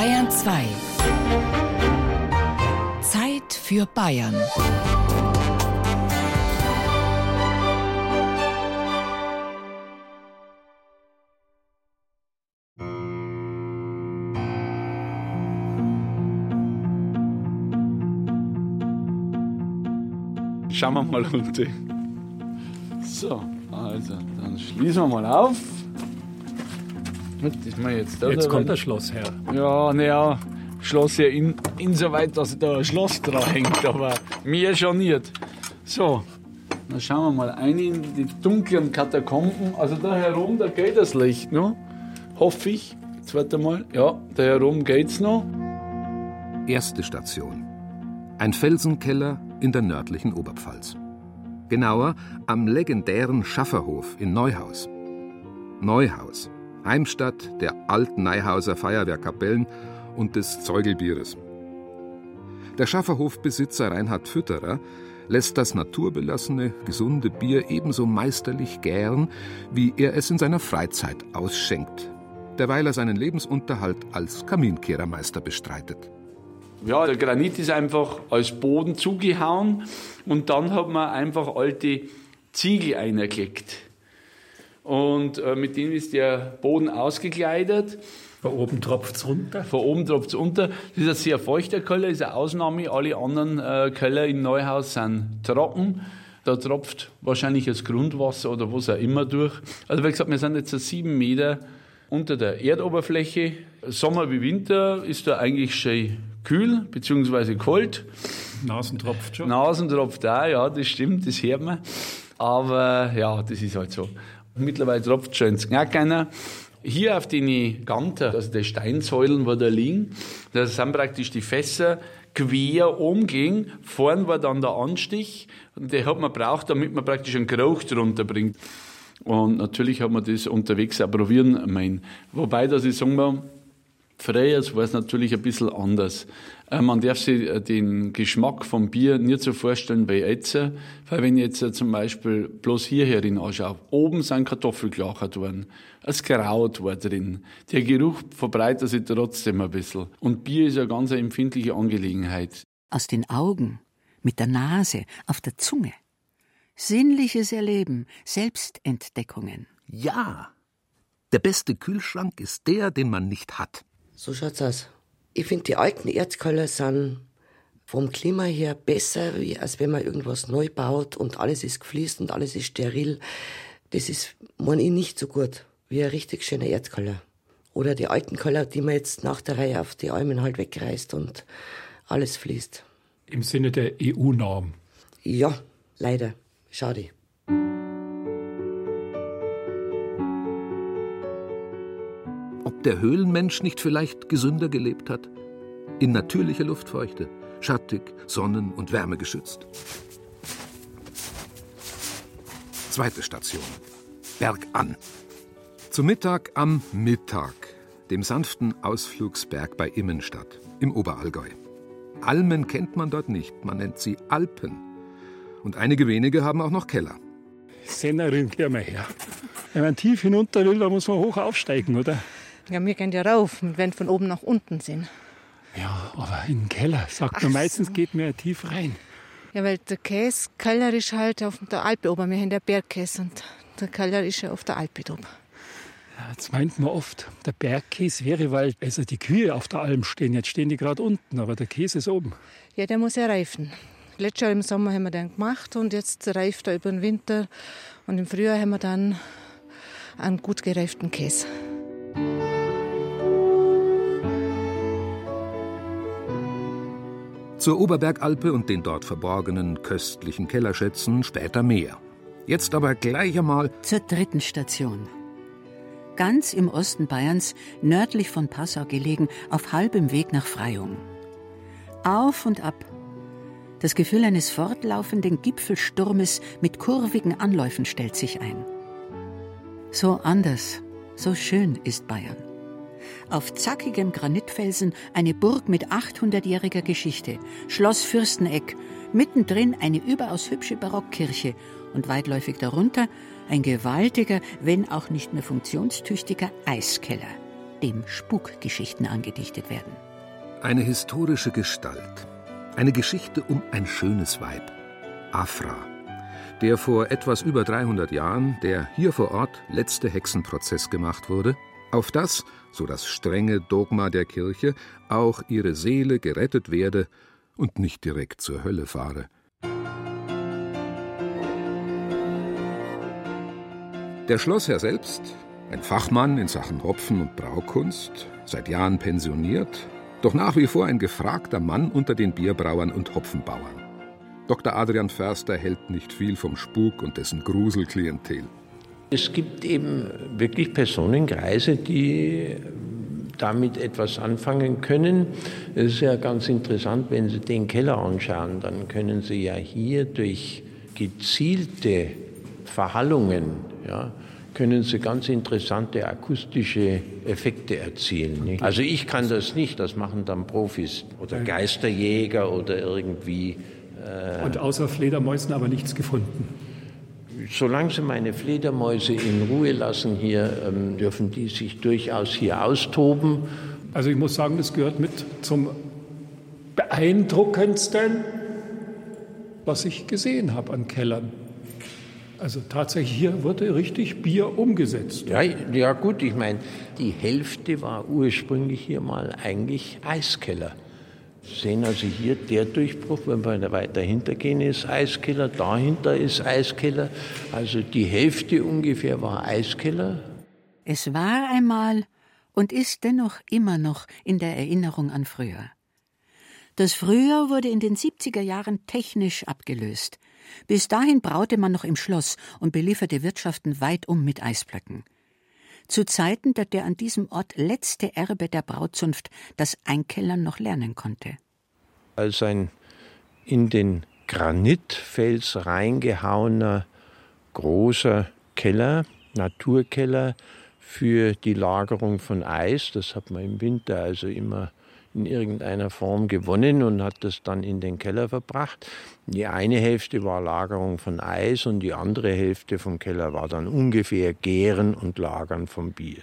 Bayern 2. Zeit für Bayern. Schauen wir mal runter. So, also dann schließen wir mal auf. Das mal jetzt jetzt kommt das Schloss her. Ja, naja, Schloss ja in, insoweit, dass da ein Schloss dran hängt, aber mehr schon nicht. So, dann schauen wir mal ein in die dunklen Katakomben. Also da herum, da geht das Licht noch. Hoffe ich. Zweite Mal. Ja, da herum geht's noch. Erste Station. Ein Felsenkeller in der nördlichen Oberpfalz. Genauer am legendären Schafferhof in Neuhaus. Neuhaus, Heimstatt der alten Neihauser Feuerwehrkapellen und des Zeugelbieres. Der Schafferhofbesitzer Reinhard Fütterer lässt das naturbelassene, gesunde Bier ebenso meisterlich gären, wie er es in seiner Freizeit ausschenkt, derweil er seinen Lebensunterhalt als Kaminkehrermeister bestreitet. Ja, der Granit ist einfach als Boden zugehauen und dann hat man einfach alte Ziegel eingelegt. Und äh, mit denen ist der Boden ausgekleidet. Von oben tropft es runter? Von oben tropft es runter. Das ist ein sehr feuchter Keller, ist eine Ausnahme. Alle anderen äh, Keller im Neuhaus sind trocken. Da tropft wahrscheinlich das Grundwasser oder was auch immer durch. Also wie gesagt, wir sind jetzt sieben Meter unter der Erdoberfläche. Sommer wie Winter ist da eigentlich schön kühl bzw. kalt. Nasen tropft schon. Nasen tropft auch, ja, das stimmt, das hört man. Aber ja, das ist halt so. Mittlerweile tropft schon ins Knack Hier auf den Ganter, also die Steinsäulen, wo da liegen, das sind praktisch die Fässer quer umging. Vorn war dann der Anstich und den hat man braucht, damit man praktisch einen Geruch drunter bringt. Und natürlich hat man das unterwegs auch probieren meinen. Wobei, dass ich sagen will, Früher war es natürlich ein bisschen anders. Äh, man darf sich äh, den Geschmack vom Bier nicht so vorstellen wie jetzt. Weil wenn ich jetzt äh, zum Beispiel bloß hierher anschaue, oben sind Kartoffelklacher drin, es Kraut war drin. Der Geruch verbreitet sich trotzdem ein bisschen. Und Bier ist eine ganz empfindliche Angelegenheit. Aus den Augen, mit der Nase, auf der Zunge. Sinnliches Erleben, Selbstentdeckungen. Ja. Der beste Kühlschrank ist der, den man nicht hat. So schaut's aus. Ich finde, die alten Erzkeller sind vom Klima her besser, als wenn man irgendwas neu baut und alles ist gefließt und alles ist steril. Das ist, meine ich, nicht so gut wie ein richtig schöner Erzkeller. Oder die alten Keller, die man jetzt nach der Reihe auf die Almen halt wegreißt und alles fließt. Im Sinne der EU-Norm? Ja, leider. Schade. Der Höhlenmensch nicht vielleicht gesünder gelebt hat? In natürlicher Luftfeuchte, schattig, sonnen- und wärmegeschützt. Zweite Station. Bergan. Zum Mittag am Mittag, dem sanften Ausflugsberg bei Immenstadt im Oberallgäu. Almen kennt man dort nicht, man nennt sie Alpen. Und einige wenige haben auch noch Keller. Sennerin, geh mal her. Wenn man tief hinunter will, dann muss man hoch aufsteigen, oder? Ja, wir gehen ja rauf, wenn von oben nach unten sind. Ja, aber in den Keller, sagt man, meistens so. geht man ja tief rein. Ja, weil der Käsekeller ist halt auf der Alpe oben. Wir haben der Bergkäse und der Keller ist ja auf der Alpe oben. Ja, jetzt meint man oft, der Bergkäse wäre, weil also die Kühe auf der Alm stehen. Jetzt stehen die gerade unten, aber der Käse ist oben. Ja, der muss ja reifen. Letztes Jahr im Sommer haben wir den gemacht und jetzt reift er über den Winter. Und im Frühjahr haben wir dann einen gut gereiften Käse. Zur Oberbergalpe und den dort verborgenen köstlichen Kellerschätzen später mehr. Jetzt aber gleich einmal zur dritten Station. Ganz im Osten Bayerns, nördlich von Passau gelegen, auf halbem Weg nach Freyung. Auf und ab. Das Gefühl eines fortlaufenden Gipfelsturmes mit kurvigen Anläufen stellt sich ein. So anders, so schön ist Bayern. Auf zackigem Granitfelsen eine Burg mit 800-jähriger Geschichte, Schloss Fürsteneck, mittendrin eine überaus hübsche Barockkirche und weitläufig darunter ein gewaltiger, wenn auch nicht mehr funktionstüchtiger Eiskeller. dem Spukgeschichten angedichtet werden. Eine historische Gestalt. Eine Geschichte um ein schönes Weib. Afra. Der vor etwas über 300 Jahren der hier vor Ort letzte Hexenprozess gemacht wurde, auf das, so das strenge Dogma der Kirche, auch ihre Seele gerettet werde und nicht direkt zur Hölle fahre. Der Schlossherr selbst, ein Fachmann in Sachen Hopfen- und Braukunst, seit Jahren pensioniert, doch nach wie vor ein gefragter Mann unter den Bierbrauern und Hopfenbauern. Dr. Adrian Förster hält nicht viel vom Spuk und dessen Gruselklientel. Es gibt eben wirklich Personenkreise, die damit etwas anfangen können. Es ist ja ganz interessant, wenn Sie den Keller anschauen, dann können Sie ja hier durch gezielte Verhallungen, ja, können Sie ganz interessante akustische Effekte erzielen. Nicht? Also ich kann das nicht, das machen dann Profis oder Geisterjäger oder irgendwie. Äh Und außer Fledermäusen aber nichts gefunden. Solange Sie meine Fledermäuse in Ruhe lassen hier, ähm, dürfen die sich durchaus hier austoben. Also ich muss sagen, das gehört mit zum beeindruckendsten, was ich gesehen habe an Kellern. Also tatsächlich hier wurde richtig Bier umgesetzt. Ja, ja gut, ich meine, die Hälfte war ursprünglich hier mal eigentlich Eiskeller. Sehen also hier der Durchbruch, wenn wir weiter hintergehen, ist Eiskeller, dahinter ist Eiskeller. Also die Hälfte ungefähr war Eiskeller. Es war einmal und ist dennoch immer noch in der Erinnerung an früher. Das Früher wurde in den 70er Jahren technisch abgelöst. Bis dahin braute man noch im Schloss und belieferte Wirtschaften weit um mit Eisblöcken. Zu Zeiten, da der an diesem Ort letzte Erbe der Brauzunft das Einkellern noch lernen konnte. Als ein in den Granitfels reingehauener großer Keller, Naturkeller für die Lagerung von Eis, das hat man im Winter also immer in irgendeiner Form gewonnen und hat das dann in den Keller verbracht. Die eine Hälfte war Lagerung von Eis und die andere Hälfte vom Keller war dann ungefähr Gären und Lagern vom Bier.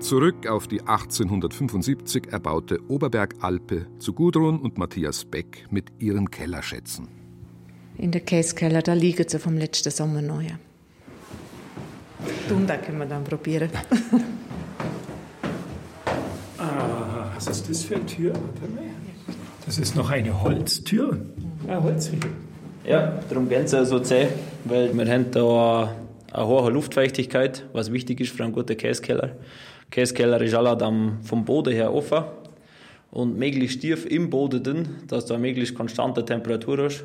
Zurück auf die 1875 erbaute Oberbergalpe zu Gudrun und Matthias Beck mit ihren Kellerschätzen. In der Käsekeller, da liegen sie vom letzten Sommer neu. Und da können wir dann probieren. ah, was ist das für eine Tür? Das ist noch eine Holztür. Ja, Holzriegel. Ja, darum gehen sie so zäh, weil wir haben da eine hohe Luftfeuchtigkeit, was wichtig ist für einen guten Käsekeller. Käsekeller ist alle dann vom Boden her offen und möglichst tief im Boden drin, dass du eine möglichst konstante Temperatur hast.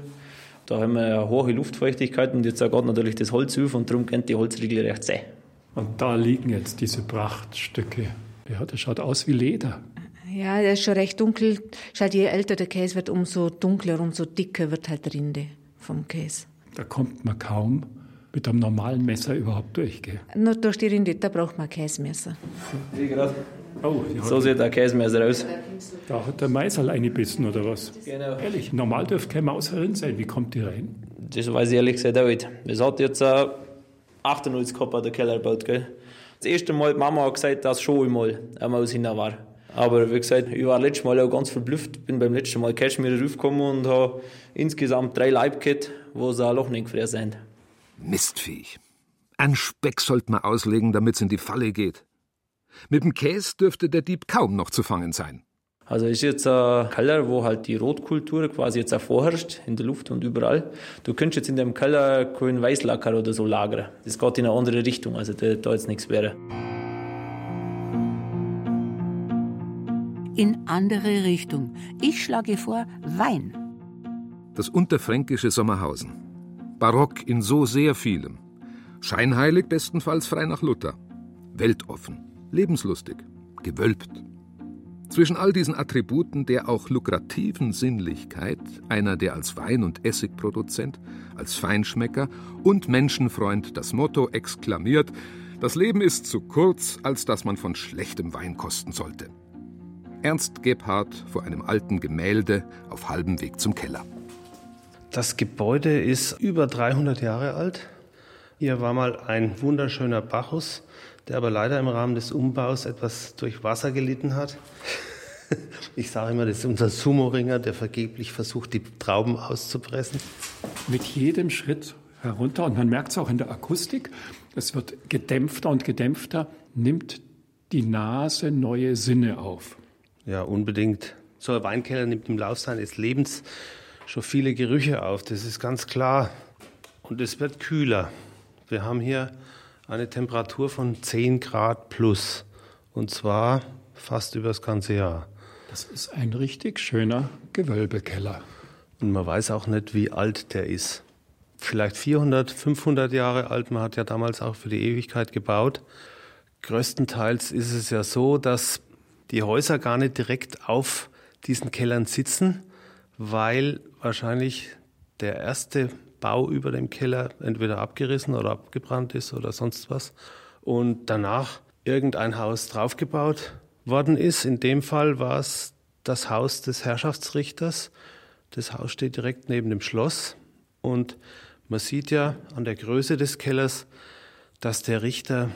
Da haben wir eine hohe Luftfeuchtigkeit und jetzt geht natürlich das Holz auf und darum kennt die Holzriegel recht zäh. Und da liegen jetzt diese Prachtstücke. Ja, das schaut aus wie Leder. Ja, der ist schon recht dunkel. Halt, je älter der Käse wird, umso dunkler, umso dicker wird halt die Rinde vom Käse. Da kommt man kaum mit einem normalen Messer überhaupt durch. Gell? Nur durch die Rinde, da braucht man Käsemesser. Wie gerade. Oh, so sieht der Käsemesser aus. Da hat der Meißel eingebissen oder was? Genau. Ehrlich, normal dürfte keine Maus herin sein. Wie kommt die rein? Das weiß ich ehrlich gesagt auch nicht. Das hat jetzt äh, 98 gehabt, der Keller gebaut. Gell? Das erste Mal, die Mama hat gesagt, dass schon einmal eine Maus hinten war. Aber wie gesagt, ich war letztes Mal auch ganz verblüfft. Bin beim letzten Mal Cashmere raufgekommen und habe insgesamt drei Leib gehabt, wo sie ein Loch nicht gefräst sind. Mistviech. Ein Speck sollte man auslegen, damit es in die Falle geht. Mit dem Käse dürfte der Dieb kaum noch zu fangen sein. Also ist jetzt ein Keller, wo halt die Rotkultur quasi jetzt auch vorherrscht, in der Luft und überall. Du könntest jetzt in dem Keller keinen Weißlacker oder so lagern. Das geht in eine andere Richtung, also da, da jetzt nichts wäre. In andere Richtung. Ich schlage vor Wein. Das unterfränkische Sommerhausen. Barock in so sehr vielem. Scheinheilig bestenfalls frei nach Luther. Weltoffen lebenslustig, gewölbt. Zwischen all diesen Attributen der auch lukrativen Sinnlichkeit einer, der als Wein- und Essigproduzent, als Feinschmecker und Menschenfreund das Motto exklamiert, das Leben ist zu kurz, als dass man von schlechtem Wein kosten sollte. Ernst Gebhardt vor einem alten Gemälde auf halbem Weg zum Keller. Das Gebäude ist über 300 Jahre alt Hier war mal ein wunderschöner Bacchus, der aber leider im Rahmen des Umbaus etwas durch Wasser gelitten hat. Ich sage immer, das ist unser Sumo-Ringer, der vergeblich versucht, die Trauben auszupressen. Mit jedem Schritt herunter, und man merkt es auch in der Akustik, es wird gedämpfter und gedämpfter, nimmt die Nase neue Sinne auf. Ja, unbedingt. So ein Weinkeller nimmt im Laufe seines Lebens schon viele Gerüche auf, das ist ganz klar. Und es wird kühler. Wir haben hier eine Temperatur von 10 Grad plus. Und zwar fast über das ganze Jahr. Das ist ein richtig schöner Gewölbekeller. Und man weiß auch nicht, wie alt der ist. Vielleicht 400, 500 Jahre alt. Man hat ja damals auch für die Ewigkeit gebaut. Größtenteils ist es ja so, dass die Häuser gar nicht direkt auf diesen Kellern sitzen, weil wahrscheinlich der erste Bau über dem Keller entweder abgerissen oder abgebrannt ist oder sonst was. Und danach irgendein Haus draufgebaut worden ist. In dem Fall war es das Haus des Herrschaftsrichters. Das Haus steht direkt neben dem Schloss und man sieht ja an der Größe des Kellers, dass der Richter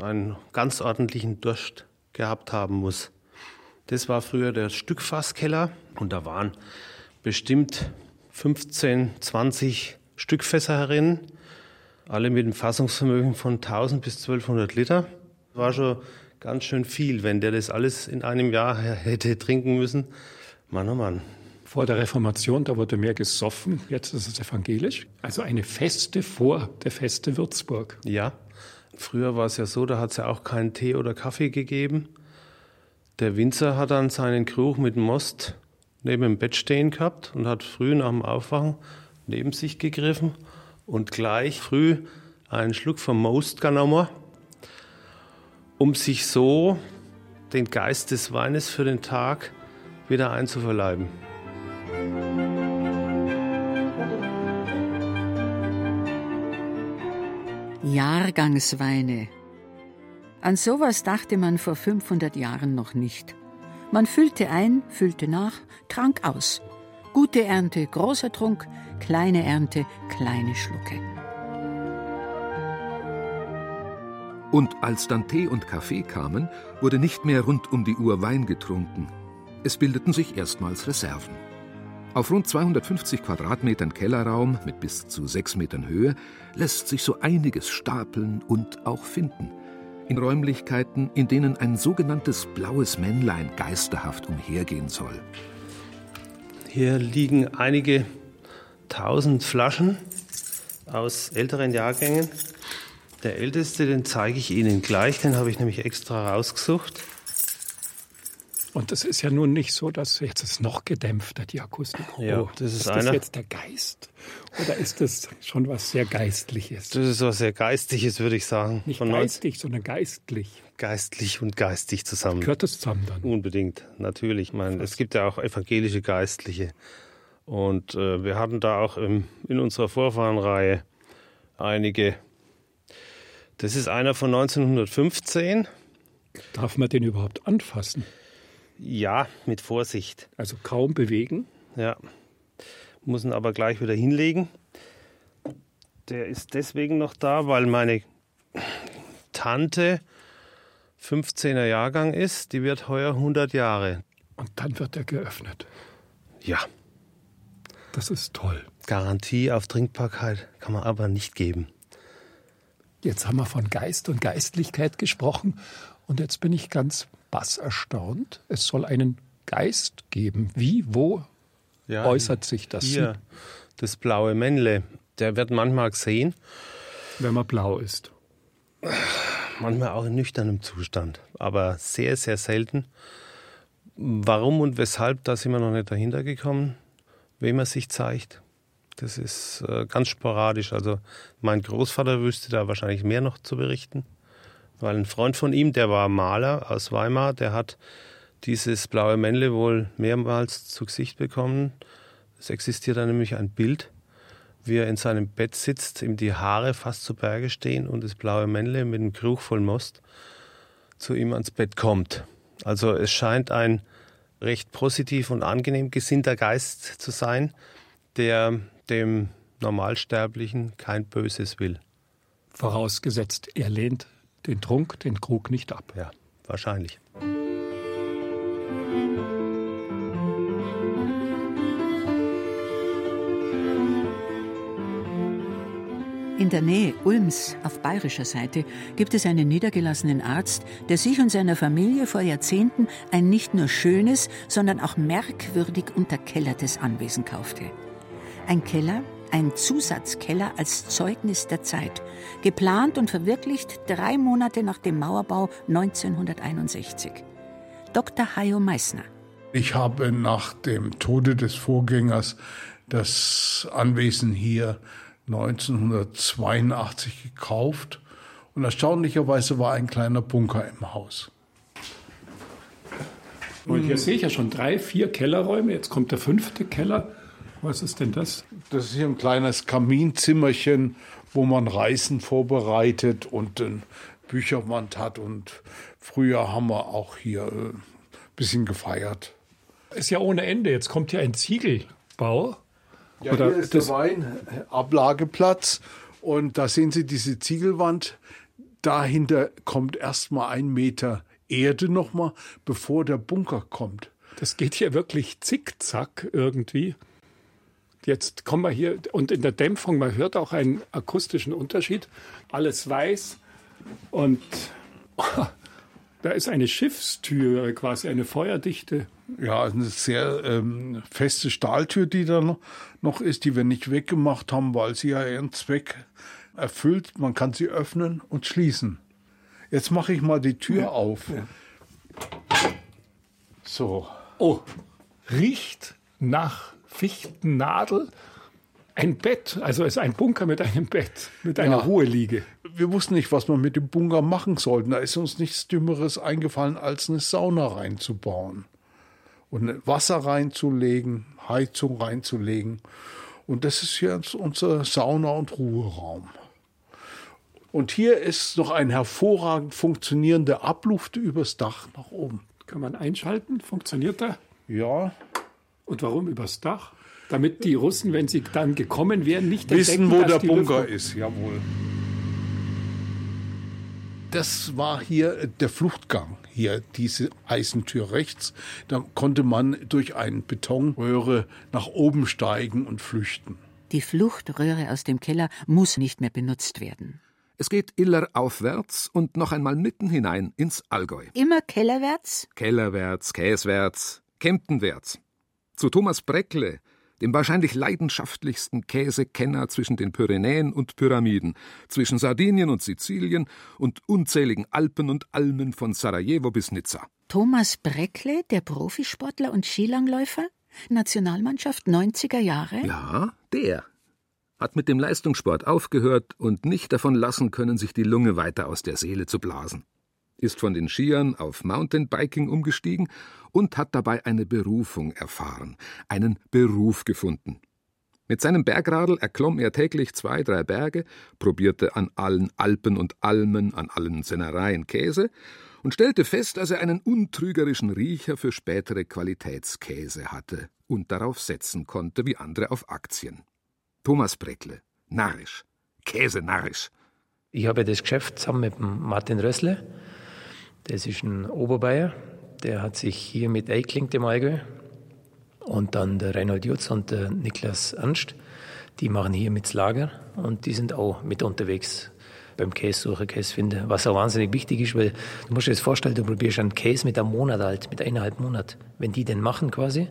einen ganz ordentlichen Durst gehabt haben muss. Das war früher der Stückfasskeller und da waren bestimmt 15, 20 Stückfässer herin, alle mit einem Fassungsvermögen von 1000 bis 1200 Liter. War schon ganz schön viel, wenn der das alles in einem Jahr hätte trinken müssen. Mann, oh Mann. Vor der Reformation, da wurde mehr gesoffen, jetzt ist es evangelisch. Also eine Feste vor der Feste Würzburg. Ja, früher war es ja so, da hat es ja auch keinen Tee oder Kaffee gegeben. Der Winzer hat dann seinen Krug mit Most neben dem Bett stehen gehabt und hat früh nach dem Aufwachen neben sich gegriffen und gleich früh einen Schluck vom Most genommen um sich so den Geist des Weines für den Tag wieder einzuverleiben. Jahrgangsweine. An sowas dachte man vor 500 Jahren noch nicht. Man füllte ein, füllte nach, trank aus. Gute Ernte, großer Trunk, kleine Ernte, kleine Schlucke. Und als dann Tee und Kaffee kamen, wurde nicht mehr rund um die Uhr Wein getrunken. Es bildeten sich erstmals Reserven. Auf rund 250 Quadratmetern Kellerraum mit bis zu sechs Metern Höhe lässt sich so einiges stapeln und auch finden. In Räumlichkeiten, in denen ein sogenanntes blaues Männlein geisterhaft umhergehen soll. Hier liegen einige tausend Flaschen aus älteren Jahrgängen der älteste, den zeige ich Ihnen gleich, den habe ich nämlich extra rausgesucht. Und es ist ja nun nicht so, dass jetzt ist noch gedämpfter, die Akustik. Ja, oh, das ist, ist das jetzt der Geist? Oder ist das schon was sehr Geistliches? Das ist was sehr Geistliches, würde ich sagen. Nicht Von geistig, sondern geistlich. Geistlich und geistig zusammen. Gehört das zusammen dann? Unbedingt, natürlich. Ich meine, es gibt ja auch evangelische Geistliche. Und äh, wir hatten da auch im, in unserer Vorfahrenreihe einige das ist einer von 1915. Darf man den überhaupt anfassen? Ja, mit Vorsicht. Also kaum bewegen? Ja. Muss ihn aber gleich wieder hinlegen. Der ist deswegen noch da, weil meine Tante 15er Jahrgang ist. Die wird heuer 100 Jahre. Und dann wird er geöffnet. Ja. Das ist toll. Garantie auf Trinkbarkeit kann man aber nicht geben. Jetzt haben wir von Geist und Geistlichkeit gesprochen und jetzt bin ich ganz bass erstaunt. Es soll einen Geist geben. Wie, wo ja, äußert sich das? Hier, das blaue Männle. Der wird manchmal gesehen. Wenn man blau ist. Manchmal auch in nüchternem Zustand, aber sehr, sehr selten. Warum und weshalb, da sind wir noch nicht dahinter gekommen, wem er sich zeigt. Das ist äh, ganz sporadisch. Also mein Großvater wüsste da wahrscheinlich mehr noch zu berichten, weil ein Freund von ihm, der war Maler aus Weimar, der hat dieses blaue Männle wohl mehrmals zu Gesicht bekommen. Es existiert da nämlich ein Bild, wie er in seinem Bett sitzt, ihm die Haare fast zu Berge stehen und das blaue Männle mit einem Krug voll Most zu ihm ans Bett kommt. Also es scheint ein recht positiv und angenehm gesinnter Geist zu sein, der dem Normalsterblichen kein Böses will. Vorausgesetzt, er lehnt den Trunk, den Krug nicht ab. Ja, wahrscheinlich. In der Nähe Ulms auf bayerischer Seite gibt es einen niedergelassenen Arzt, der sich und seiner Familie vor Jahrzehnten ein nicht nur schönes, sondern auch merkwürdig unterkellertes Anwesen kaufte. Ein Keller, ein Zusatzkeller als Zeugnis der Zeit, geplant und verwirklicht drei Monate nach dem Mauerbau 1961. Dr. Hayo Meissner. Ich habe nach dem Tode des Vorgängers das Anwesen hier 1982 gekauft und erstaunlicherweise war ein kleiner Bunker im Haus. Und hier sehe ich ja schon drei, vier Kellerräume. Jetzt kommt der fünfte Keller. Was ist denn das? Das ist hier ein kleines Kaminzimmerchen, wo man Reisen vorbereitet und eine Bücherwand hat. Und früher haben wir auch hier ein äh, bisschen gefeiert. Ist ja ohne Ende. Jetzt kommt hier ein Ziegelbau. Ja, Oder hier ist der Weinablageplatz und da sehen Sie diese Ziegelwand. Dahinter kommt erstmal ein Meter Erde nochmal, bevor der Bunker kommt. Das geht hier wirklich zickzack irgendwie. Jetzt kommen wir hier und in der Dämpfung, man hört auch einen akustischen Unterschied. Alles weiß und oh, da ist eine Schiffstür, quasi eine feuerdichte ja, eine sehr ähm, feste Stahltür, die da noch ist, die wir nicht weggemacht haben, weil sie ja ihren Zweck erfüllt. Man kann sie öffnen und schließen. Jetzt mache ich mal die Tür ja. auf. Ja. So. Oh, riecht nach Fichtennadel. Ein Bett, also es ist ein Bunker mit einem Bett, mit einer ja. Ruheliege. Wir wussten nicht, was wir mit dem Bunker machen sollten. Da ist uns nichts Dümmeres eingefallen, als eine Sauna reinzubauen und Wasser reinzulegen, Heizung reinzulegen. Und das ist jetzt unser Sauna- und Ruheraum. Und hier ist noch ein hervorragend funktionierender Abluft übers Dach nach oben. Kann man einschalten? Funktioniert der? Ja. Und warum übers Dach? Damit die Russen, wenn sie dann gekommen wären, nicht wissen, wo der Bunker Luft ist. Jawohl. Das war hier der Fluchtgang hier diese Eisentür rechts. Da konnte man durch eine Betonröhre nach oben steigen und flüchten. Die Fluchtröhre aus dem Keller muss nicht mehr benutzt werden. Es geht iller aufwärts und noch einmal mitten hinein ins Allgäu. Immer kellerwärts? Kellerwärts, Käswärts, Kemptenwärts. Zu Thomas Breckle, dem wahrscheinlich leidenschaftlichsten Käsekenner zwischen den Pyrenäen und Pyramiden, zwischen Sardinien und Sizilien und unzähligen Alpen und Almen von Sarajevo bis Nizza. Thomas Breckle, der Profisportler und Skilangläufer? Nationalmannschaft 90er Jahre? Ja, der. Hat mit dem Leistungssport aufgehört und nicht davon lassen können, sich die Lunge weiter aus der Seele zu blasen ist von den Skiern auf Mountainbiking umgestiegen und hat dabei eine Berufung erfahren, einen Beruf gefunden. Mit seinem Bergradl erklomm er täglich zwei, drei Berge, probierte an allen Alpen und Almen, an allen Sennereien Käse und stellte fest, dass er einen untrügerischen Riecher für spätere Qualitätskäse hatte und darauf setzen konnte wie andere auf Aktien. Thomas Breckle, narrisch, Käse narrisch. Ich habe das Geschäft zusammen mit Martin Rössle das ist ein Oberbayer, der hat sich hier mit eingeklinkt im Allgäu. Und dann der Reinhold Jutz und der Niklas Ernst, die machen hier mit Lager und die sind auch mit unterwegs beim Käsesucher, Käsefinder, was auch wahnsinnig wichtig ist, weil du musst dir das vorstellen, du probierst einen Käse mit einem Monat alt, mit eineinhalb Monat. Wenn die den machen quasi,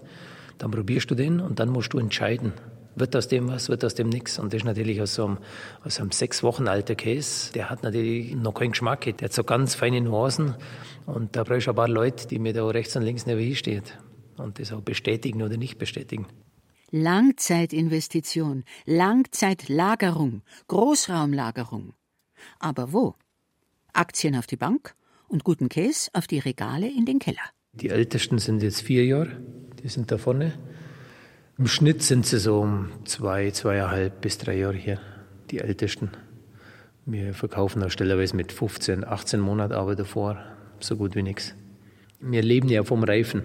dann probierst du den und dann musst du entscheiden, wird aus dem was, wird aus dem nichts. Und das ist natürlich aus so einem, aus einem sechs Wochen alter Käse, der hat natürlich noch keinen Geschmack, der hat so ganz feine Nuancen. Und da brauche ich ein paar Leute, die mir da rechts und links neben stehen und das auch bestätigen oder nicht bestätigen. Langzeitinvestition, Langzeitlagerung, Großraumlagerung. Aber wo? Aktien auf die Bank und guten Käse auf die Regale in den Keller. Die ältesten sind jetzt vier Jahre, die sind da vorne. Im Schnitt sind sie so um zwei, zweieinhalb bis drei Jahre hier, die ältesten. Wir verkaufen auch stellerweise mit 15, 18 Monaten Arbeit davor, so gut wie nichts. Wir leben ja vom Reifen.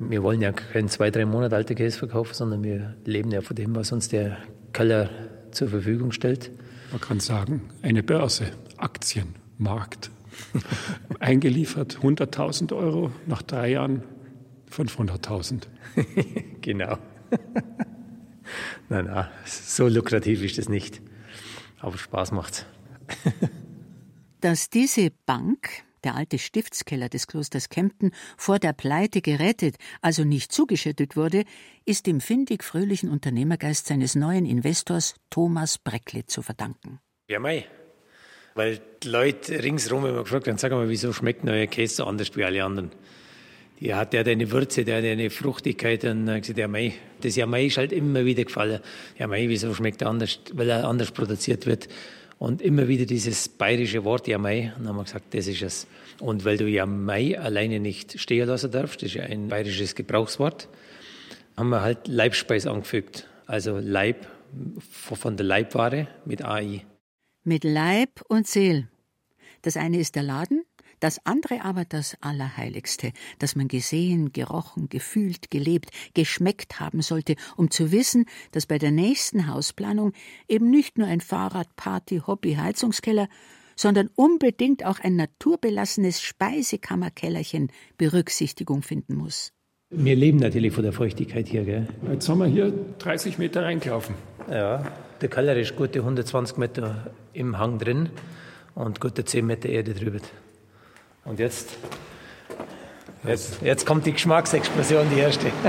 Wir wollen ja keinen zwei, drei Monate alten Käse verkaufen, sondern wir leben ja von dem, was uns der Keller zur Verfügung stellt. Man kann sagen, eine Börse, Aktienmarkt. Eingeliefert 100.000 Euro, nach drei Jahren 500.000. genau. Nein, nein, so lukrativ ist das nicht. Aber Spaß macht's. Dass diese Bank, der alte Stiftskeller des Klosters Kempten, vor der Pleite gerettet, also nicht zugeschüttet wurde, ist dem findig-fröhlichen Unternehmergeist seines neuen Investors Thomas Breckle zu verdanken. Ja, mei. Weil die Leute ringsherum immer gefragt haben, sag mal, wieso schmeckt neuer Käse so anders wie alle anderen? Hat, der hat eine Würze, der hat eine Fruchtigkeit und dann gesagt, ja mei, das ja mei ist halt immer wieder gefallen. Ja mei, wieso schmeckt er anders, weil er anders produziert wird. Und immer wieder dieses bayerische Wort ja mei. Und dann haben wir gesagt, das ist es. Und weil du ja mei alleine nicht stehen lassen darfst, das ist ja ein bayerisches Gebrauchswort, haben wir halt Leibspeis angefügt. Also Leib von der Leibware mit AI. Mit Leib und Seel. Das eine ist der Laden, das andere aber das Allerheiligste, das man gesehen, gerochen, gefühlt, gelebt, geschmeckt haben sollte, um zu wissen, dass bei der nächsten Hausplanung eben nicht nur ein Fahrrad, Party, Hobby, Heizungskeller, sondern unbedingt auch ein naturbelassenes Speisekammerkellerchen Berücksichtigung finden muss. Wir leben natürlich von der Feuchtigkeit hier, gell? Jetzt haben wir hier 30 Meter reingelaufen. Ja, der Keller ist gute 120 Meter im Hang drin und gute 10 Meter Erde drüber. Und jetzt, jetzt, jetzt kommt die Geschmacksexplosion, die erste.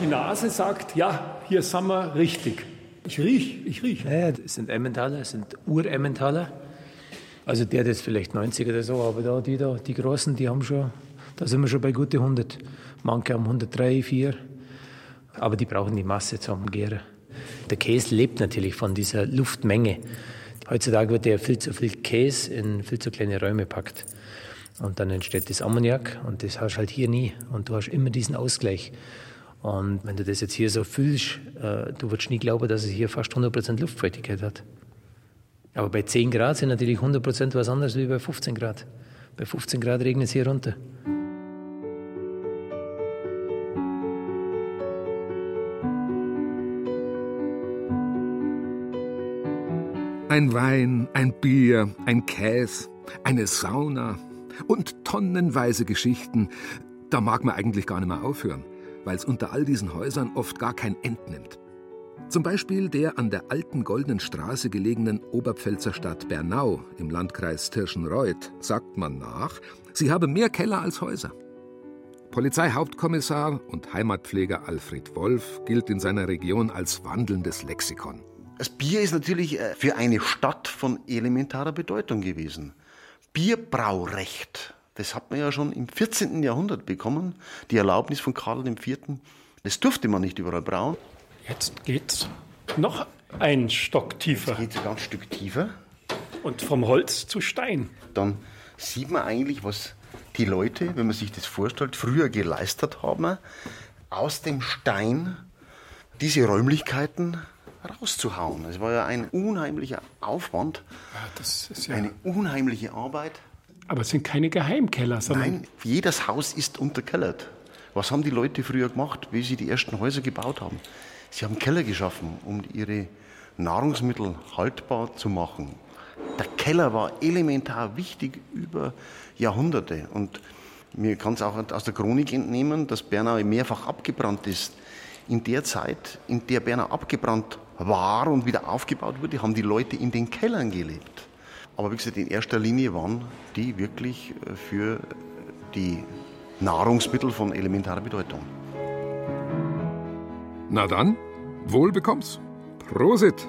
Die Nase sagt, ja, hier sind wir richtig. Ich riech, ich riech. Ja, das sind Emmentaler, das sind Ur-Emmentaler. Also der, das ist vielleicht 90 oder so, aber da, die da, die Großen, die haben schon, da sind wir schon bei gute 100. Manche haben 103, 4. Aber die brauchen die Masse zum Gären. Der Käse lebt natürlich von dieser Luftmenge. Heutzutage wird ja viel zu viel Käse in viel zu kleine Räume packt. Und dann entsteht das Ammoniak und das hast du halt hier nie. Und du hast immer diesen Ausgleich. Und wenn du das jetzt hier so fühlst, äh, du würdest nie glauben, dass es hier fast 100% Luftfeuchtigkeit hat. Aber bei 10 Grad sind natürlich 100% was anderes wie bei 15 Grad. Bei 15 Grad regnet es hier runter. Ein Wein, ein Bier, ein Käse, eine Sauna und tonnenweise Geschichten. Da mag man eigentlich gar nicht mehr aufhören, weil es unter all diesen Häusern oft gar kein End nimmt. Zum Beispiel der an der alten Goldenen Straße gelegenen Oberpfälzer Stadt Bernau im Landkreis Tirschenreuth sagt man nach, sie habe mehr Keller als Häuser. Polizeihauptkommissar und Heimatpfleger Alfred Wolf gilt in seiner Region als wandelndes Lexikon. Das Bier ist natürlich äh, für eine Stadt von elementarer Bedeutung gewesen. Bierbraurecht, das hat man ja schon im 14. Jahrhundert bekommen, die Erlaubnis von Karl IV. Das durfte man nicht überall brauen. Jetzt geht's noch ein Stock tiefer. Jetzt geht's ein ganz Stück tiefer. Und vom Holz zu Stein. Dann sieht man eigentlich, was die Leute, wenn man sich das vorstellt, früher geleistet haben, aus dem Stein diese Räumlichkeiten rauszuhauen. Es war ja ein unheimlicher Aufwand, ja, ja eine unheimliche Arbeit. Aber es sind keine Geheimkeller, sondern. Nein, jedes Haus ist unterkellert. Was haben die Leute früher gemacht, wie sie die ersten Häuser gebaut haben? Sie haben Keller geschaffen, um ihre Nahrungsmittel haltbar zu machen. Der Keller war elementar wichtig über Jahrhunderte. Und mir kann es auch aus der Chronik entnehmen, dass Bernau mehrfach abgebrannt ist. In der Zeit, in der Bernau abgebrannt war und wieder aufgebaut wurde, haben die Leute in den Kellern gelebt. Aber wie gesagt, in erster Linie waren die wirklich äh, für die Nahrungsmittel von elementarer Bedeutung. Na dann, wohl bekomm's. Prosit!